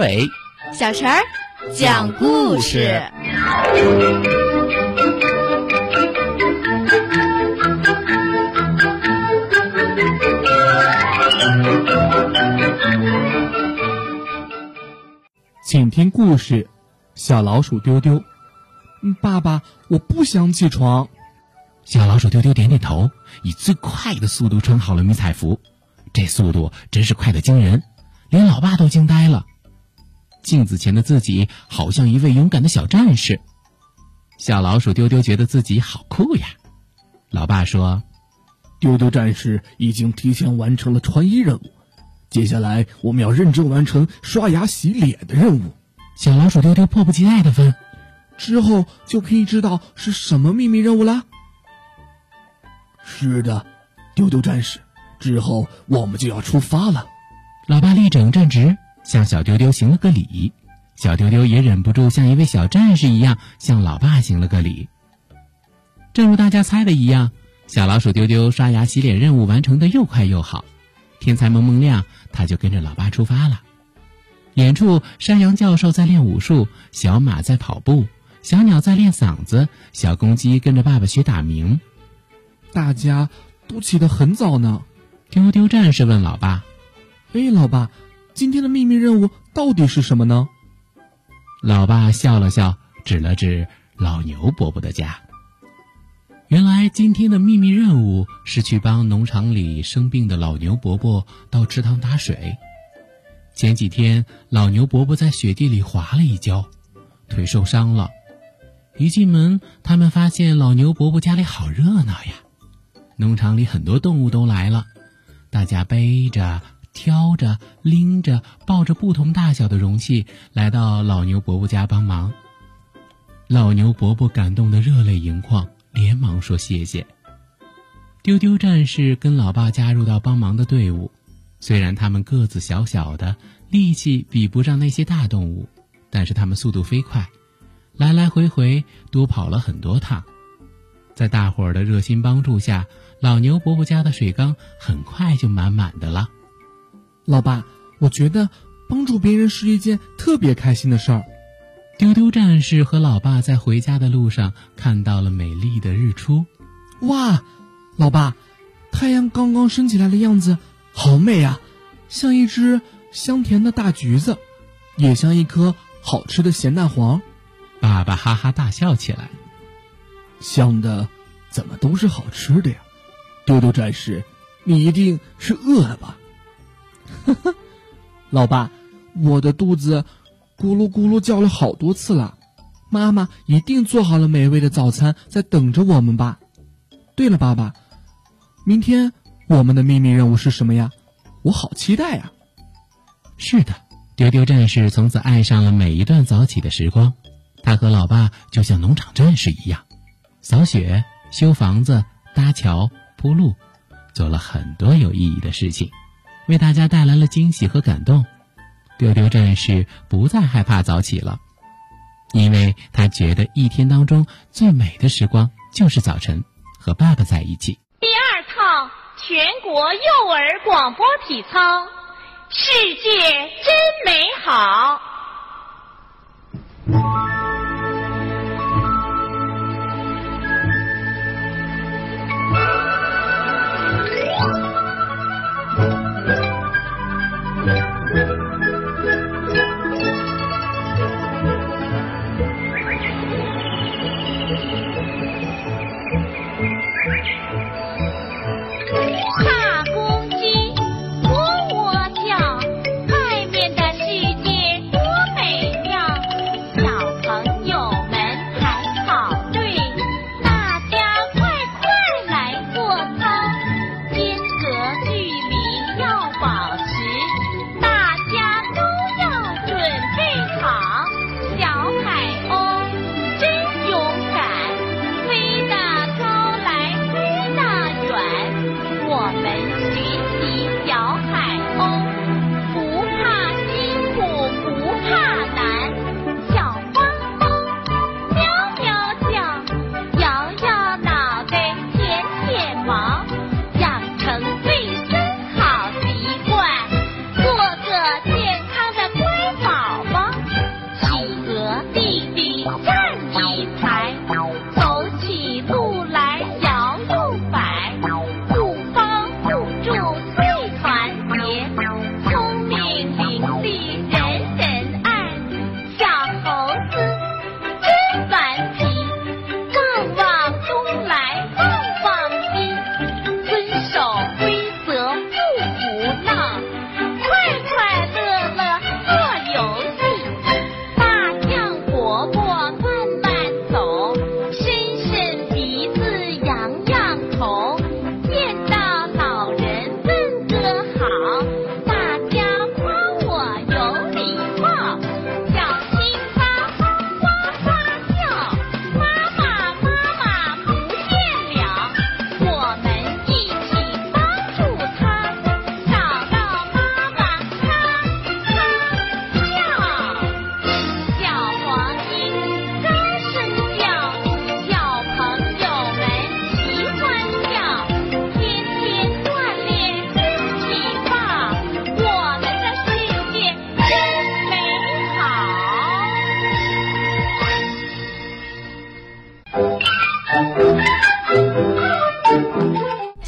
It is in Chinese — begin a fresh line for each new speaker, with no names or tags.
伟、
小陈儿讲故事。
请听故事：小老鼠丢丢。嗯，爸爸，我不想起床。
小老鼠丢丢点点头，以最快的速度穿好了迷彩服，这速度真是快得惊人，连老爸都惊呆了。镜子前的自己好像一位勇敢的小战士。小老鼠丢丢觉得自己好酷呀。老爸说：“
丢丢战士已经提前完成了穿衣任务，接下来我们要认真完成刷牙洗脸的任务。”
小老鼠丢丢迫不及待地问：“
之后就可以知道是什么秘密任务了？”“是的，丢丢战士，之后我们就要出发了。”
老爸立正站直。向小丢丢行了个礼，小丢丢也忍不住像一位小战士一样向老爸行了个礼。正如大家猜的一样，小老鼠丢丢刷牙洗脸任务完成的又快又好。天才蒙蒙亮，他就跟着老爸出发了。远处，山羊教授在练武术，小马在跑步，小鸟在练嗓子，小公鸡跟着爸爸学打鸣。
大家都起得很早呢。
丢丢战士问老爸：“
哎，老爸。”今天的秘密任务到底是什么呢？
老爸笑了笑，指了指老牛伯伯的家。原来今天的秘密任务是去帮农场里生病的老牛伯伯到池塘打水。前几天老牛伯伯在雪地里滑了一跤，腿受伤了。一进门，他们发现老牛伯伯家里好热闹呀！农场里很多动物都来了，大家背着。挑着、拎着、抱着不同大小的容器来到老牛伯伯家帮忙。老牛伯伯感动得热泪盈眶，连忙说谢谢。丢丢战士跟老爸加入到帮忙的队伍，虽然他们个子小小的，力气比不上那些大动物，但是他们速度飞快，来来回回多跑了很多趟。在大伙儿的热心帮助下，老牛伯伯家的水缸很快就满满的了。
老爸，我觉得帮助别人是一件特别开心的事儿。
丢丢战士和老爸在回家的路上看到了美丽的日出。
哇，老爸，太阳刚刚升起来的样子好美啊，像一只香甜的大橘子，也像一颗好吃的咸蛋黄。
爸爸哈哈大笑起来。
香的怎么都是好吃的呀？丢丢战士，你一定是饿了吧？呵呵，老爸，我的肚子咕噜咕噜叫了好多次了，妈妈一定做好了美味的早餐在等着我们吧？对了，爸爸，明天我们的秘密任务是什么呀？我好期待呀！
是的，丢丢战士从此爱上了每一段早起的时光，他和老爸就像农场战士一样，扫雪、修房子、搭桥、铺路，做了很多有意义的事情。为大家带来了惊喜和感动，丢丢战士不再害怕早起了，因为他觉得一天当中最美的时光就是早晨，和爸爸在一起。
第二套全国幼儿广播体操，世界真美好。